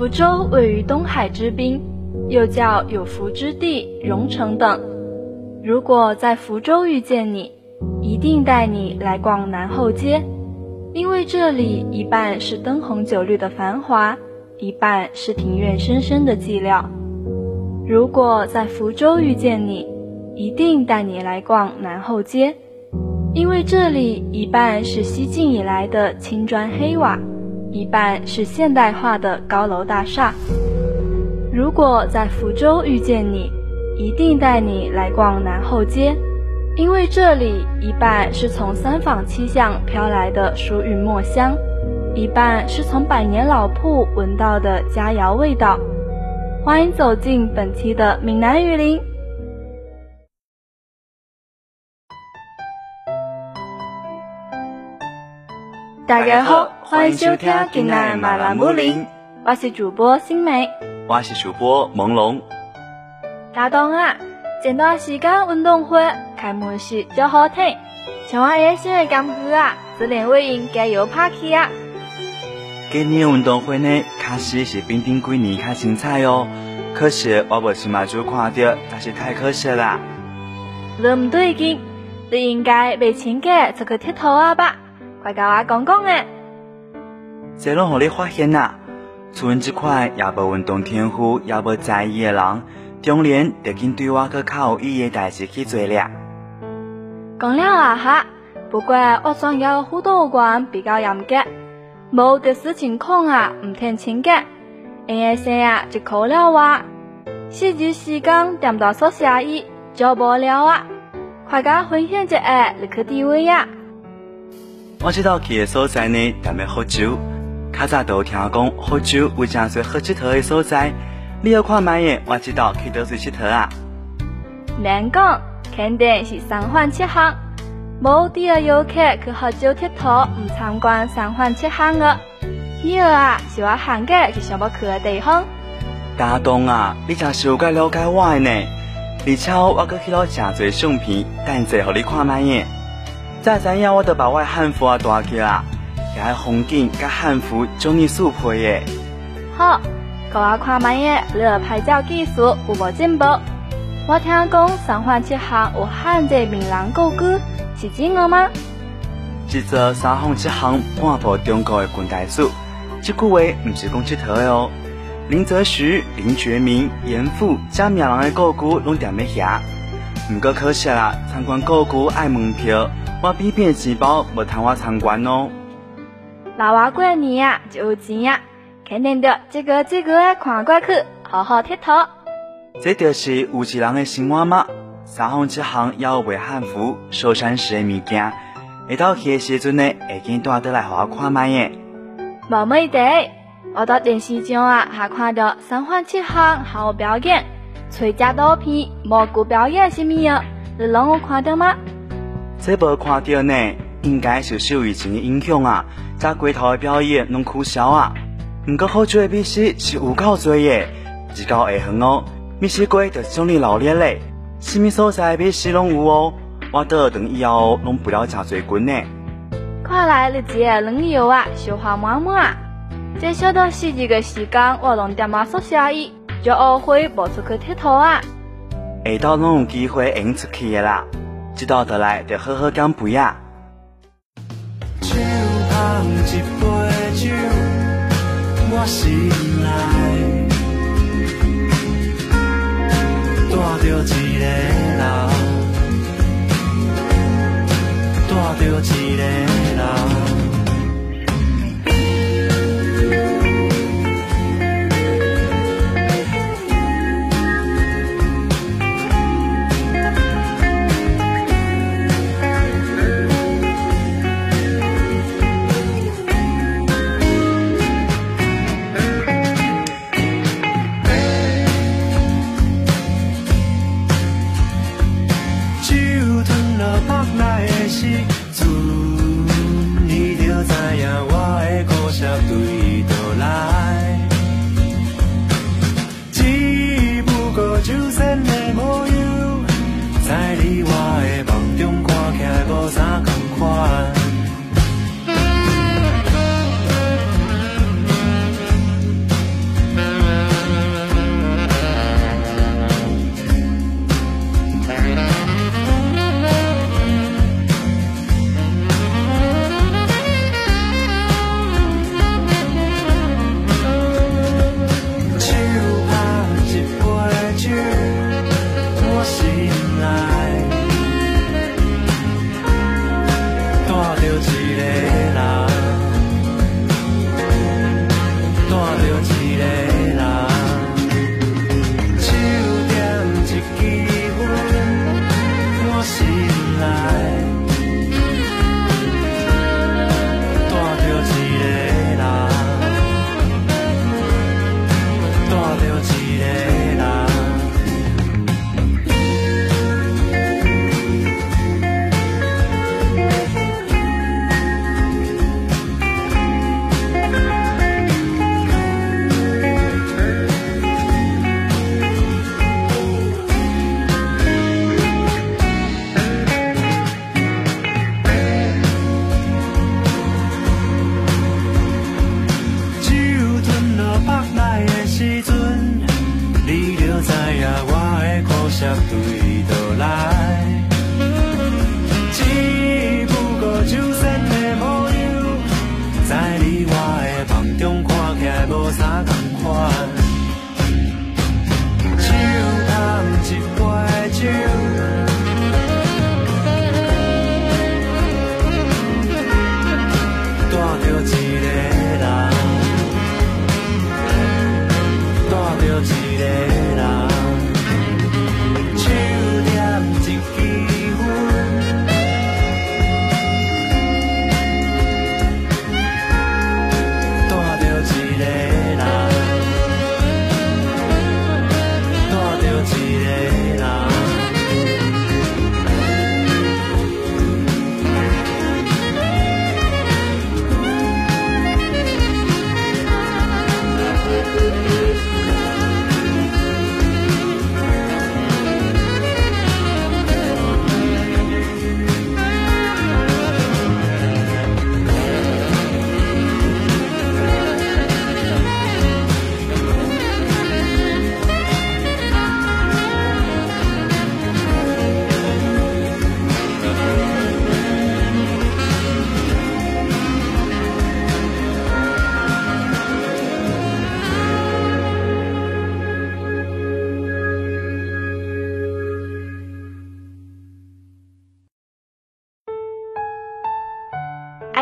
福州位于东海之滨，又叫有福之地、榕城等。如果在福州遇见你，一定带你来逛南后街，因为这里一半是灯红酒绿的繁华，一半是庭院深深的寂寥。如果在福州遇见你，一定带你来逛南后街。因为这里一半是西晋以来的青砖黑瓦，一半是现代化的高楼大厦。如果在福州遇见你，一定带你来逛南后街，因为这里一半是从三坊七巷飘来的书韵墨香，一半是从百年老铺闻到的佳肴味道。欢迎走进本期的闽南语林。大家好，欢迎收听今日马兰木林，我是主播新梅，我是主播朦胧。大东啊，前段时间运动会开幕式就好听，像我爱心的感觉啊，自连尾应该有拍起啊。今年运动会呢，确实是比顶几年较精彩哦，可是我无亲眼就看到，但是太可惜啦。你唔对劲，你应该被请假出去佚佗啊吧？快甲我讲讲诶！这拢互你发现呐，像阮这款也无运动天赋也无在意的人，中年得紧对我个较有意义的代志去做了。讲了啊哈，不过我专业辅导员比较严格，无特殊情况啊唔听请假。A S 啊就考了我，四级时间点到宿舍伊就无了啊！快甲分享一下你去地位呀！我知道去诶所在呢，踮咧福州。较早都听讲福州有真侪好佚佗的所在，你要看卖嘢，我知道去倒水佚佗啊。难讲，肯定是三环七巷，无第二游客去福州佚佗，唔参观三环七巷的。以后啊，是我寒假去想要去的地方。家东啊，你真是有够了解我的呢。而且我搁去了真侪相片，等下互你看卖嘢。再知影，我都把我汉服啊带去啦，遐风景甲汉服将你速配耶。好，给我看卖耶，你的拍照技术有无进步？我听讲三环七巷有汉字闽南故居，是真的吗？这座三环七巷半部中国的近代史，这句话唔是讲佚佗的哦。林则徐、林觉民、严复、加名人的故居拢踮咧遐，唔过可惜啦，参观故居爱门票。我比边钱包无通我参观哦。老外过年呀就有钱呀，肯定的这个这个看过去，好好佚佗。这就是有钱人的生活吗？三行七行要卖汉服、寿山市的物件，下到去的时阵呢，会见带得来互我看卖耶。无问题，我到电视上啊，还看到三环七行还有表演，吹假刀片、蘑菇表演什么的，你拢有看到吗？这无看到呢，应该是受疫情的影响啊，在街头的表演拢取消啊。不过好做的美食是有够多的，日到下昏哦，美食街就是种你老热嘞，什么所在美食拢有哦。我倒等以后拢不了真侪群呢。看来你这个旅游啊，消化满满。这小到十几个时间，我拢点嘛宿舍伊，就后悔无出去佚佗啊。下到拢有机会用出去的啦。知道倒来得好好干杯呀！放一杯酒，我心内。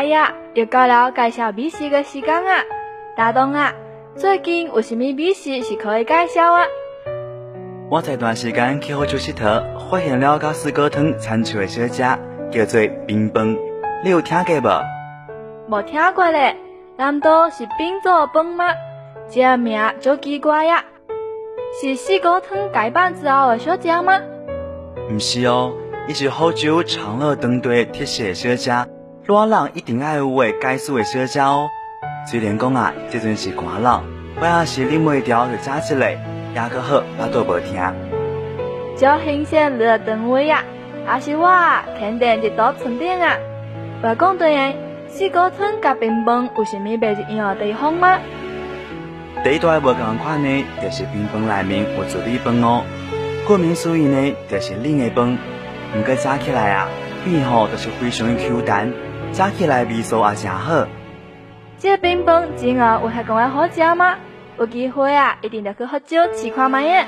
呀，又到了介绍美食的时间啊！大东啊，最近有什么美食是可以介绍啊？我这段时间去好酒食特，发现了个四果汤餐厨的小吃，叫做冰崩，你有听过不？无听过嘞，难道是冰做崩吗？这名就奇怪呀！是四果汤改版之后的小吃吗？唔是哦，伊是好酒长乐当地特色的小吃，热人一定爱有的解暑的小吃哦。虽然讲啊，即阵是寒冷，我也是忍袂掉就炸起来，也个好，我都无听。就新鲜热等位啊，还是我肯定一道春点啊！话讲对诶，四果村甲冰棒有啥物别一样的地方吗？第一段无共款呢，就是冰棒内面有做米饭哦。顾名思义呢，就是冷的饭。毋过炸起来啊，面吼都是非常的 Q 弹，炸起来味素也真好。这冰棒真后有遐讲话好食吗？有机会啊，一定要去福州试看卖耶。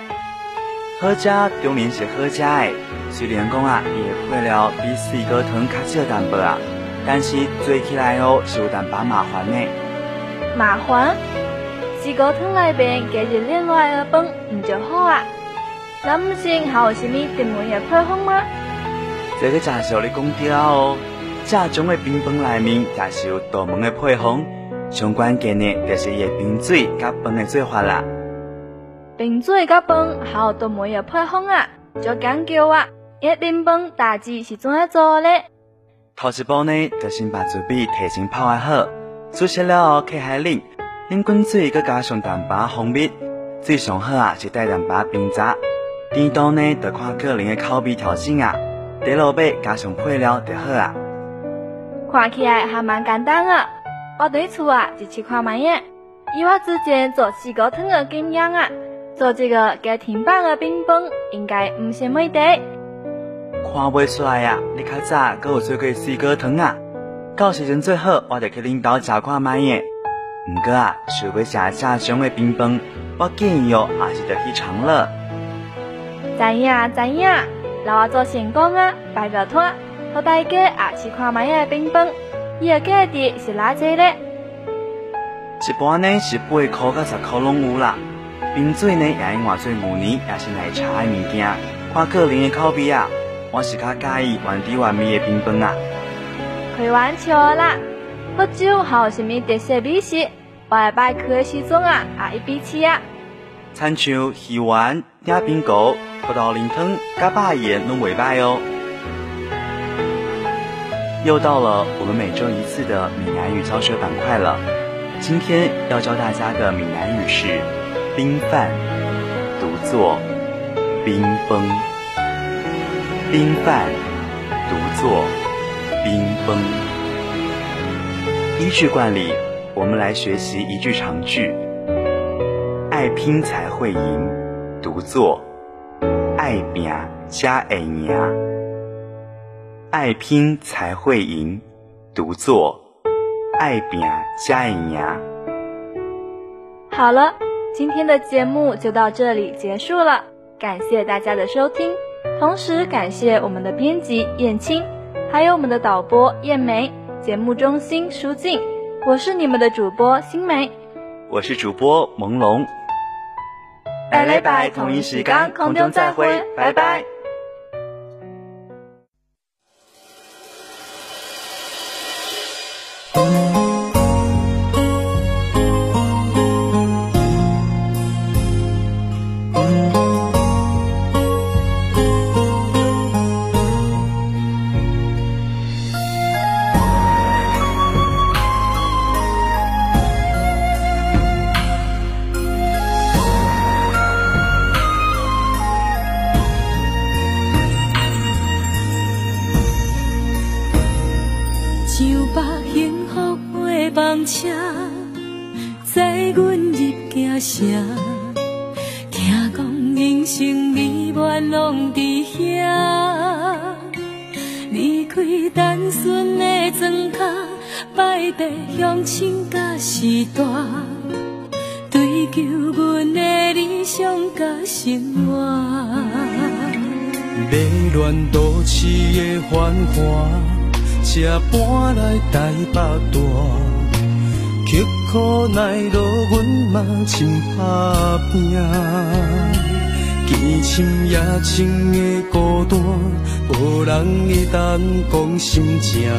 好食当然是好食的，虽然讲啊，伊的配料比四果汤较少淡薄啊，但是做起来哦是有淡薄麻烦的。麻烦？四果汤内边加入另外的饭，唔就好啊？那唔是还有什么特别的配方吗？这个真是你讲对哦，这种的冰棒内面也是有独门的配方，上关键的就是伊冰水甲饭的做法啦。冰水甲饭还有独门的配方啊，就讲究啊！伊冰棒大致是怎样做嘞？头一步呢，就先把准备提前泡好，煮熟了后放海啉。冷滚水，佮加上淡薄蜂蜜，最上好啊是带淡薄冰渣。甜度呢，就看个人的口味调整啊。第落尾加上配料就好啊。看起来还蛮简单的。我对厝啊就去看卖耶。以我之前做四果汤的经验啊，做这个家庭版的冰棒应该唔是问题。看不出来呀，你较早阁有做过四果汤啊？到时阵最好我就去领导食看卖耶。唔过啊，想要食正宗的冰棒，我建议哦，还是得去长乐。知影知影，老我做成功啊，拜个托，和大家也去看卖的冰棒，伊个价值是哪济咧？一般呢是八块到十块拢有啦。冰水呢也用换做牛奶，也是奶茶的物件，看个人的口味啊。我是较介意原汁原味的冰棒啊。开玩笑啦。福州还有什么特色美食？我下摆去的时阵啊，也一比吃啊。参像鱼丸、鸭冰糕、葡萄林汤、加巴盐拢袂歹哦。又到了我们每周一次的闽南语教学板块了。今天要教大家的闽南语是冰饭，读作冰崩。冰饭，读作冰崩。依据惯例，我们来学习一句长句：“爱拼才会赢”，读作“爱拼才会赢”。爱拼才会赢，读作“爱拼加会赢”。好了，今天的节目就到这里结束了，感谢大家的收听，同时感谢我们的编辑燕青，还有我们的导播燕梅。节目中心舒静，我是你们的主播新梅，我是主播朦胧，拜礼拜同一时间空中再会，拜拜。拜地乡亲甲时代，追求阮的理想甲生活。迷乱都市的繁华。才搬来台北大，刻苦耐劳，阮嘛真打拼。见深夜深的孤单，无人会当讲心情。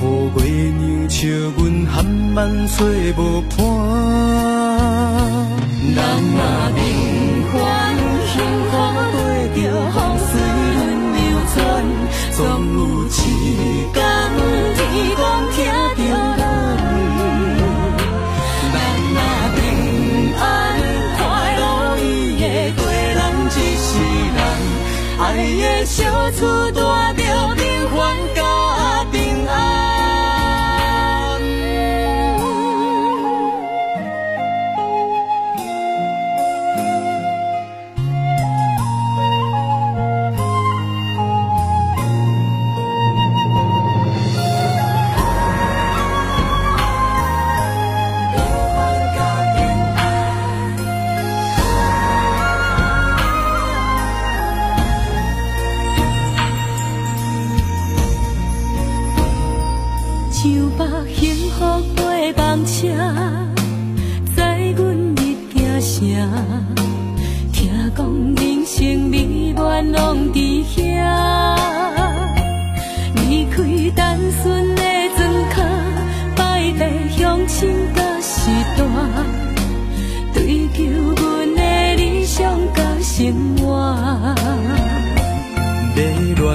雨月娘笑阮含万找无伴，人若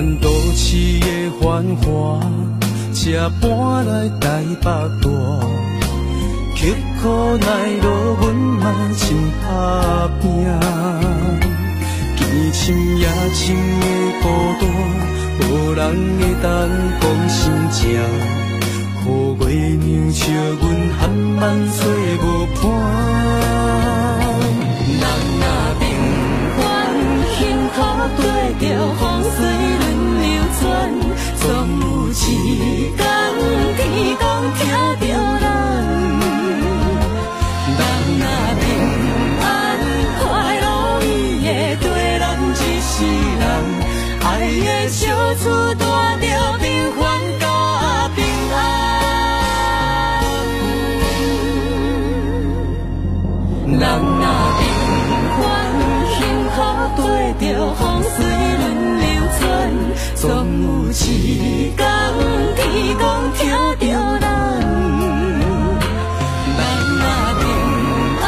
迷乱都市的繁华。才搬来台北大，刻苦耐劳，阮嘛真打拼。见深夜深的孤单，无人会当讲心情。雨月娘笑阮含万岁无伴。对着风水轮流转。总有一天，天公听着咱。一天，天公听着咱。咱若平安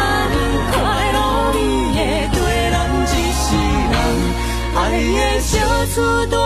快乐，你会跟咱一世人。爱的小厝。